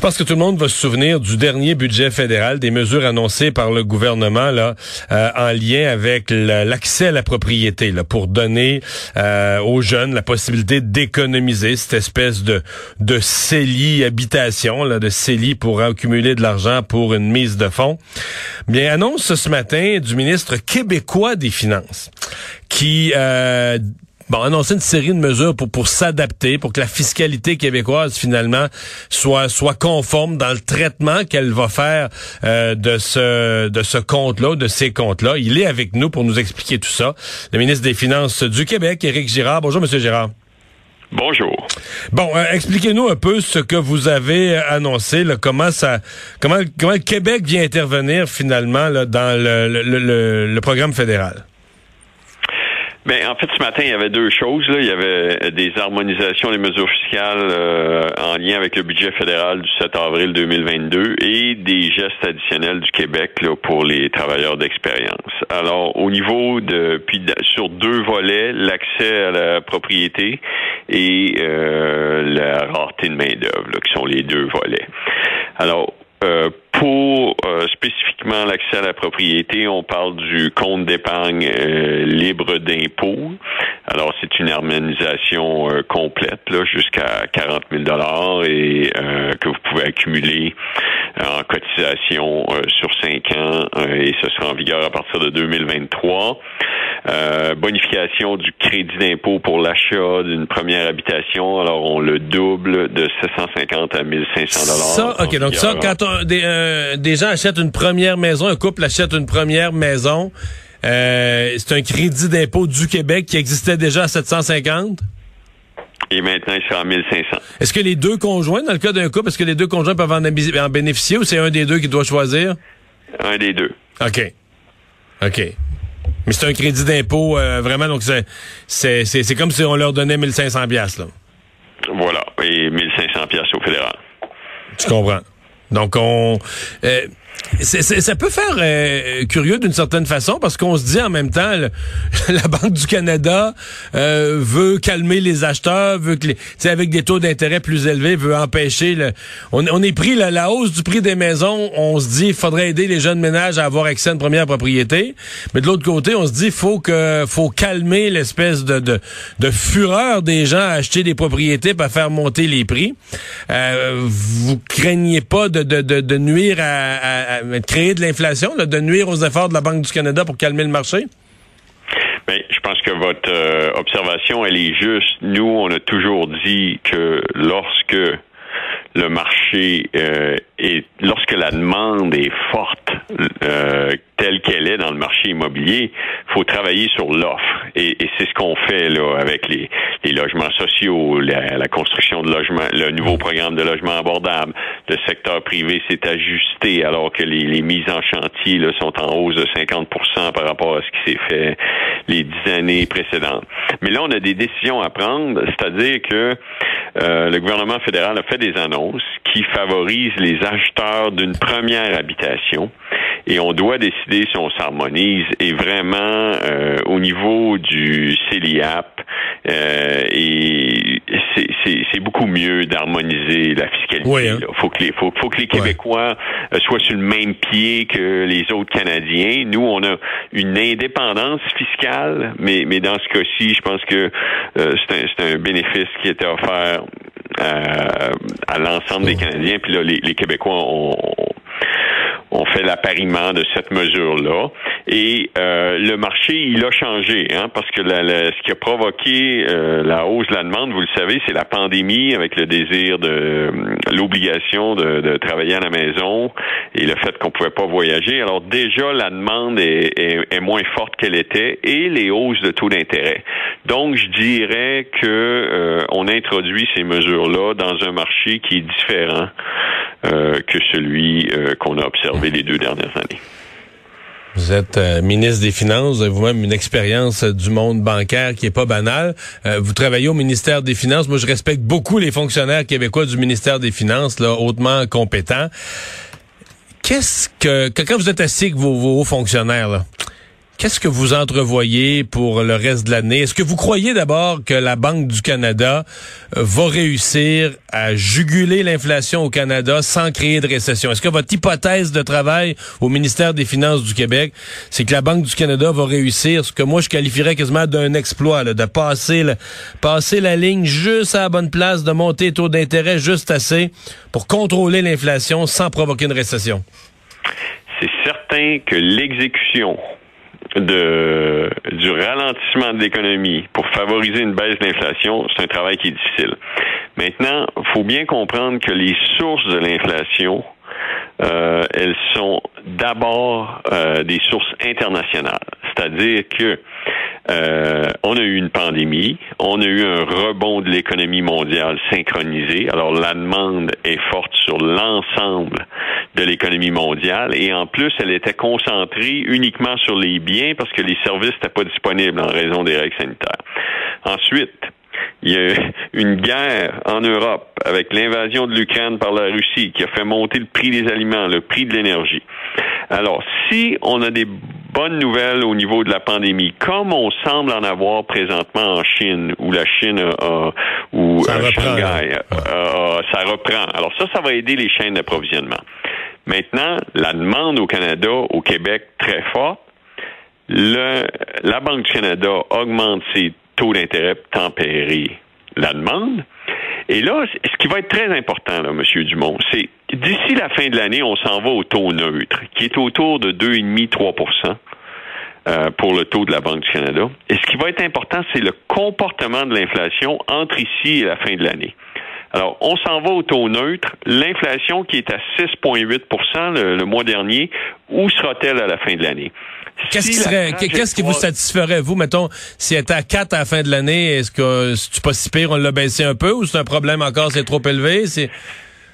Je pense que tout le monde va se souvenir du dernier budget fédéral, des mesures annoncées par le gouvernement là, euh, en lien avec l'accès à la propriété, là, pour donner euh, aux jeunes la possibilité d'économiser cette espèce de de CELI habitation, là, de CELI pour accumuler de l'argent pour une mise de fonds. Bien, annonce ce matin du ministre québécois des Finances qui euh, bon, annoncer une série de mesures pour, pour s'adapter, pour que la fiscalité québécoise, finalement, soit, soit conforme dans le traitement qu'elle va faire euh, de ce, de ce compte-là, de ces comptes-là. Il est avec nous pour nous expliquer tout ça. Le ministre des Finances du Québec, Éric Girard. Bonjour, Monsieur Girard. Bonjour. Bon, euh, expliquez-nous un peu ce que vous avez annoncé, là, comment ça, comment, comment le Québec vient intervenir finalement là, dans le, le, le, le programme fédéral? Ben, en fait, ce matin, il y avait deux choses. Là. Il y avait des harmonisations des mesures fiscales euh, en lien avec le budget fédéral du 7 avril 2022 et des gestes additionnels du Québec là, pour les travailleurs d'expérience. Alors, au niveau de, puis sur deux volets, l'accès à la propriété et euh, la rareté de main d'œuvre, qui sont les deux volets. Alors, euh, pour euh, spécifiquement l'accès à la propriété, on parle du compte d'épargne euh, libre d'impôt. Alors, c'est une harmonisation complète, là, jusqu'à 40 000 dollars et que vous pouvez accumuler en cotisation sur cinq ans et ce sera en vigueur à partir de 2023. Bonification du crédit d'impôt pour l'achat d'une première habitation. Alors, on le double de 750 à 1500 dollars. Ça, ok. Donc ça, quand on, des, euh, des gens achètent une première maison, un couple achète une première maison, euh, c'est un crédit d'impôt du Québec qui existait déjà à 750? Et maintenant, il sera à 1500. Est-ce que les deux conjoints, dans le cas d'un couple, est-ce que les deux conjoints peuvent en, en bénéficier ou c'est un des deux qui doit choisir? Un des deux. OK. OK. Mais c'est un crédit d'impôt, euh, vraiment, donc c'est, c'est, c'est, comme si on leur donnait 1500 pièces là. Voilà. Et 1500 pièces au fédéral. Tu comprends. Donc, on... Euh, ça peut faire euh, curieux d'une certaine façon parce qu'on se dit en même temps la Banque du Canada euh, veut calmer les acheteurs, veut que les, avec des taux d'intérêt plus élevés, veut empêcher le. On, est pris la, hausse du prix des maisons. On se dit il faudrait aider les jeunes ménages à avoir accès à une première propriété, mais de l'autre côté on se dit faut que faut calmer l'espèce de, de, de fureur des gens à acheter des propriétés pour faire monter les prix. Euh, vous craignez pas de, de, de, nuire à créer de l'inflation, de nuire aux efforts de la Banque du Canada pour calmer le marché? Bien, je pense que votre euh, observation, elle est juste. Nous, on a toujours dit que lorsque le marché euh, et lorsque la demande est forte euh, telle qu'elle est dans le marché immobilier, faut travailler sur l'offre et, c'est ce qu'on fait là avec les, logements sociaux, la, construction de logements, le nouveau programme de logement abordable. Le secteur privé s'est ajusté alors que les, mises en chantier là, sont en hausse de 50% par rapport à ce qui s'est fait les dix années précédentes. Mais là, on a des décisions à prendre, c'est-à-dire que euh, le gouvernement fédéral a fait des annonces qui favorisent les acheteurs d'une première habitation et on doit décider si on s'harmonise et vraiment euh, au niveau du CELIAP euh, et c'est beaucoup mieux d'harmoniser la fiscalité. Il hein. faut que les faut, faut que les Québécois euh, soient sur le même pied que les autres Canadiens. Nous, on a une indépendance fiscale, mais mais dans ce cas-ci, je pense que euh, c'est un, un bénéfice qui était offert euh, à l'ensemble des Canadiens. Puis là, les, les Québécois ont, on fait l'appariement de cette mesure-là. Et euh, le marché, il a changé, hein, parce que ce qui a provoqué euh, la hausse de la demande, vous le savez, c'est la pandémie avec le désir de euh, l'obligation de, travailler à la maison et le fait qu'on pouvait pas voyager. Alors déjà, la demande est, est moins forte qu'elle était et les hausses de taux d'intérêt. Donc, je dirais que on introduit ces mesures-là dans un marché qui est différent euh, que celui euh, qu'on a observé les deux dernières années. Vous êtes euh, ministre des Finances, vous avez vous-même une expérience du monde bancaire qui est pas banale. vous travaillez au ministère des Finances. Moi, je respecte beaucoup les fonctionnaires québécois du ministère des Finances, là, hautement compétents. Qu'est-ce que, quand vous êtes assis avec vos, vos hauts fonctionnaires, là, Qu'est-ce que vous entrevoyez pour le reste de l'année? Est-ce que vous croyez d'abord que la Banque du Canada euh, va réussir à juguler l'inflation au Canada sans créer de récession? Est-ce que votre hypothèse de travail au ministère des Finances du Québec, c'est que la Banque du Canada va réussir ce que moi je qualifierais quasiment d'un exploit, de passer, passer la ligne juste à la bonne place, de monter les taux d'intérêt juste assez pour contrôler l'inflation sans provoquer une récession? C'est certain que l'exécution de, du ralentissement de l'économie pour favoriser une baisse de l'inflation, c'est un travail qui est difficile. Maintenant, il faut bien comprendre que les sources de l'inflation, euh, elles sont d'abord euh, des sources internationales. C'est-à-dire que euh, on a eu une pandémie, on a eu un rebond de l'économie mondiale synchronisé. Alors la demande est forte sur l'ensemble de l'économie mondiale et en plus elle était concentrée uniquement sur les biens parce que les services n'étaient pas disponibles en raison des règles sanitaires. Ensuite, il y a une guerre en Europe avec l'invasion de l'Ukraine par la Russie qui a fait monter le prix des aliments, le prix de l'énergie. Alors, si on a des bonnes nouvelles au niveau de la pandémie, comme on semble en avoir présentement en Chine, où la Chine a, ou ça reprend, Shanghai, ça reprend. Alors ça, ça va aider les chaînes d'approvisionnement. Maintenant, la demande au Canada, au Québec, très forte. La Banque du Canada augmente ses taux d'intérêt pour tempérer la demande. Et là, ce qui va être très important, M. Dumont, c'est d'ici la fin de l'année, on s'en va au taux neutre, qui est autour de 2,5-3% euh, pour le taux de la Banque du Canada. Et ce qui va être important, c'est le comportement de l'inflation entre ici et la fin de l'année. Alors, on s'en va au taux neutre. L'inflation qui est à 6,8 le, le mois dernier, où sera-t-elle à la fin de l'année? Qu'est-ce qui serait, qu'est-ce qui vous satisferait, vous, mettons, si elle était à 4 à la fin de l'année, est-ce que c'est pas si pire, on l'a baissé un peu, ou c'est un problème encore, c'est trop élevé? C'est...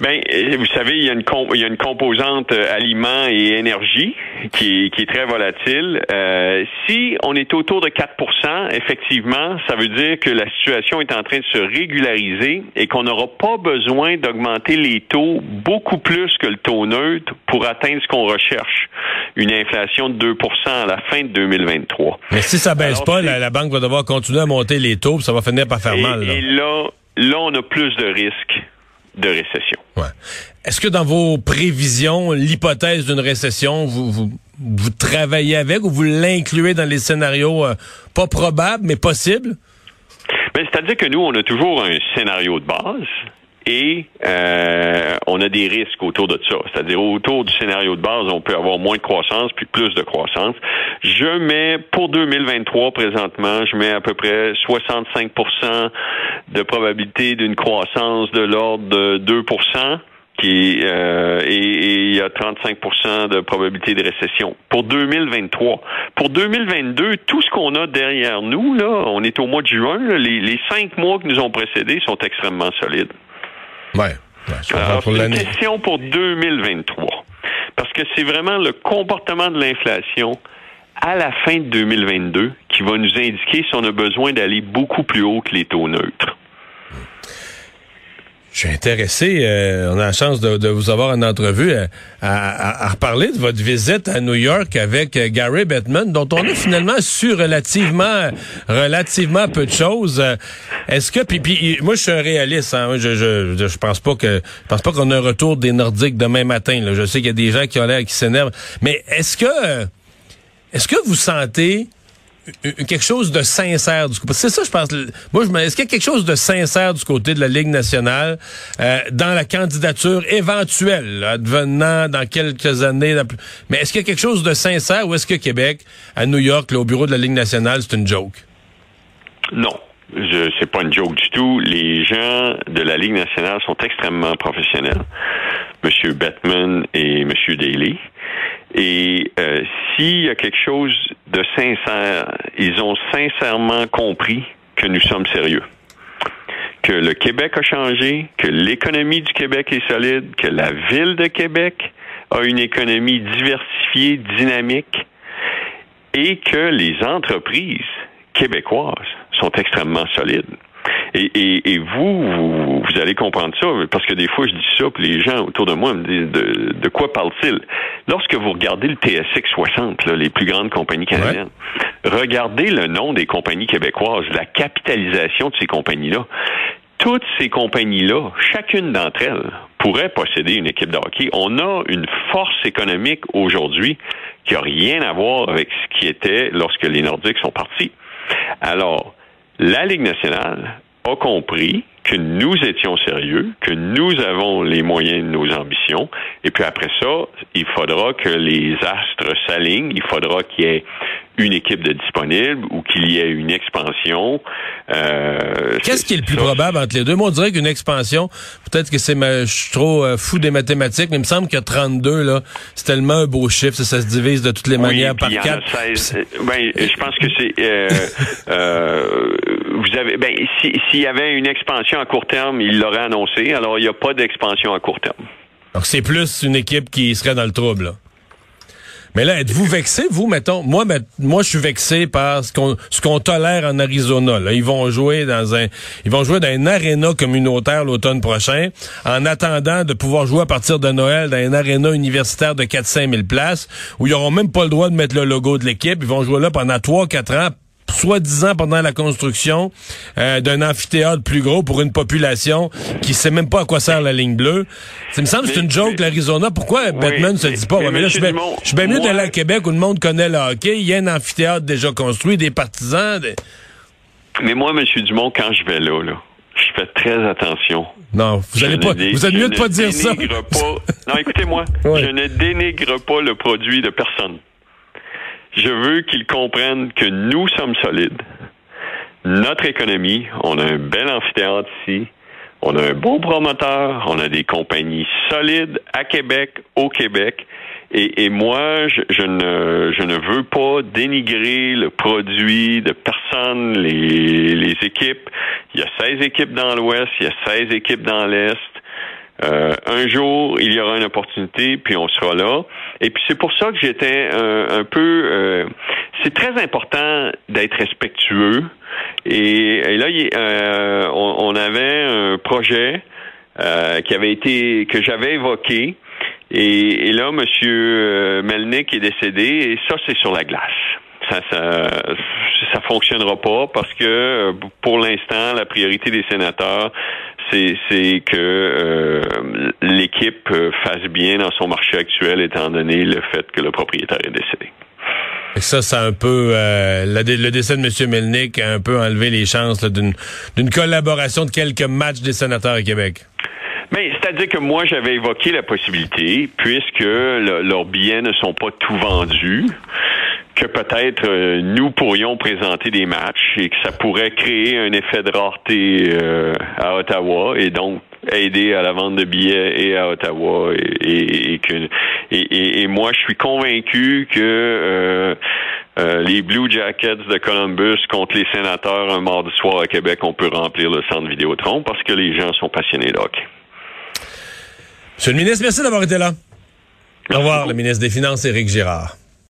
Ben, euh, vous savez, il y a une, il y a une composante euh, aliment et énergie qui est, qui est très volatile. Euh, si on est autour de 4% effectivement, ça veut dire que la situation est en train de se régulariser et qu'on n'aura pas besoin d'augmenter les taux beaucoup plus que le taux neutre pour atteindre ce qu'on recherche, une inflation de 2% à la fin de 2023. Mais si ça baisse pas, la, la, banque va devoir continuer à monter les taux, ça va finir par faire et, mal. Là. Et là, là, on a plus de risques de récession. Ouais. Est-ce que dans vos prévisions, l'hypothèse d'une récession, vous, vous, vous, travaillez avec ou vous l'incluez dans les scénarios euh, pas probables, mais possibles? Ben, C'est-à-dire que nous, on a toujours un scénario de base et euh, on a des risques autour de ça. C'est-à-dire autour du scénario de base, on peut avoir moins de croissance puis plus de croissance. Je mets pour 2023 présentement, je mets à peu près 65% de probabilité d'une croissance de l'ordre de 2 qui euh, et, et, il y a 35% de probabilité de récession pour 2023. Pour 2022, tout ce qu'on a derrière nous là, on est au mois de juin, là, les, les cinq mois qui nous ont précédés sont extrêmement solides. Ouais. ouais Alors, c'est une question pour 2023. Parce que c'est vraiment le comportement de l'inflation à la fin de 2022 qui va nous indiquer si on a besoin d'aller beaucoup plus haut que les taux neutres. Je suis intéressé, euh, on a la chance de, de, vous avoir en entrevue, euh, à, à, à, reparler de votre visite à New York avec euh, Gary Bettman, dont on a finalement su relativement relativement peu de choses. Est-ce que puis, puis moi je suis un réaliste, hein, je, je, je, pense pas que je pense pas qu'on a un retour des Nordiques demain matin. Là. Je sais qu'il y a des gens qui ont l'air qui s'énervent, mais est-ce que est-ce que vous sentez quelque chose de sincère du côté. C'est ça, je pense. Moi, je me, est-ce qu'il y a quelque chose de sincère du côté de la Ligue nationale euh, dans la candidature éventuelle, advenant dans quelques années? mais est-ce qu'il y a quelque chose de sincère ou est-ce que Québec, à New York, là, au bureau de la Ligue nationale, c'est une joke? Non. Je, c'est pas une joke du tout. Les gens de la Ligue nationale sont extrêmement professionnels. Monsieur Bettman et Monsieur Daly. Et euh, s'il y a quelque chose de sincère, ils ont sincèrement compris que nous sommes sérieux. Que le Québec a changé, que l'économie du Québec est solide, que la ville de Québec a une économie diversifiée, dynamique, et que les entreprises québécoises sont extrêmement solides. Et, vous, vous, allez comprendre ça, parce que des fois, je dis ça, puis les gens autour de moi me disent de, quoi parle-t-il? Lorsque vous regardez le TSX 60, les plus grandes compagnies canadiennes, regardez le nom des compagnies québécoises, la capitalisation de ces compagnies-là. Toutes ces compagnies-là, chacune d'entre elles, pourrait posséder une équipe de hockey. On a une force économique aujourd'hui qui n'a rien à voir avec ce qui était lorsque les Nordiques sont partis. Alors, la Ligue nationale a compris que nous étions sérieux, que nous avons les moyens de nos ambitions, et puis après ça, il faudra que les astres s'alignent, il faudra qu'il y ait une équipe de disponible ou qu'il y ait une expansion. Euh, Qu'est-ce qui est le plus probable entre les deux? Moi, on dirait qu'une expansion, peut-être que c'est je suis trop euh, fou des mathématiques, mais il me semble que 32, là, c'est tellement un beau chiffre, ça, se divise de toutes les manières par quatre. Ben, je pense que c'est euh, euh, vous avez ben s'il y avait une expansion à court terme, il l'aurait annoncé. Alors il n'y a pas d'expansion à court terme. Donc c'est plus une équipe qui serait dans le trouble. Là. Mais là, êtes-vous vexé, vous, mettons? Moi, moi, je suis vexé par ce qu'on, ce tolère en Arizona. Là, ils vont jouer dans un, ils vont jouer dans un aréna communautaire l'automne prochain, en attendant de pouvoir jouer à partir de Noël dans un aréna universitaire de 4-5 000 places, où ils n'auront même pas le droit de mettre le logo de l'équipe. Ils vont jouer là pendant 3-4 ans soi-disant pendant la construction euh, d'un amphithéâtre plus gros pour une population qui sait même pas à quoi sert la ligne bleue. Ça me semble que c'est une joke, l'Arizona. Pourquoi Batman ne se dit pas, mais, là, je suis bien mieux d'aller à Québec où le monde connaît le hockey. Il y a un amphithéâtre déjà construit, des partisans. Mais moi, M. Dumont, quand je vais là, là je fais très attention. Non, vous allez pas. vous êtes mieux de pas dire ça. non, écoutez-moi. Je ne dénigre pas le produit de personne. Je veux qu'ils comprennent que nous sommes solides. Notre économie, on a un bel amphithéâtre ici. On a un bon promoteur, on a des compagnies solides à Québec, au Québec. Et, moi, je, ne, je ne veux pas dénigrer le produit de personne, les, les équipes. Il y a 16 équipes dans l'Ouest, il y a 16 équipes dans l'Est. Euh, un jour, il y aura une opportunité, puis on sera là. Et puis c'est pour ça que j'étais un, peu. Euh, c'est très important d'être respectueux. Et, là, euh, on, avait un projet qui avait été que j'avais évoqué. Et, là, Monsieur Melnick est décédé, et ça, c'est sur la glace. Ça, ça, ça fonctionnera pas parce que pour l'instant, la priorité des sénateurs, c'est que euh, fasse bien dans son marché actuel, étant donné le fait que le propriétaire est décédé. Et ça, c'est un peu euh, le décès de M. Melnick a un peu enlevé les chances d'une collaboration de quelques matchs des sénateurs à Québec. Mais c'est-à-dire que moi, j'avais évoqué la possibilité, puisque leurs billets ne sont pas tout vendus, que peut-être euh, nous pourrions présenter des matchs et que ça pourrait créer un effet de rareté euh, à Ottawa et donc aider à la vente de billets et à Ottawa et, que et, moi je suis convaincu que euh, les Blue Jackets de Columbus contre les sénateurs un mardi soir à Québec, on peut remplir le centre Vidéotron parce que les gens sont passionnés de hockey. Monsieur le ministre, merci d'avoir été là. Au revoir, le ministre des Finances, Éric Girard.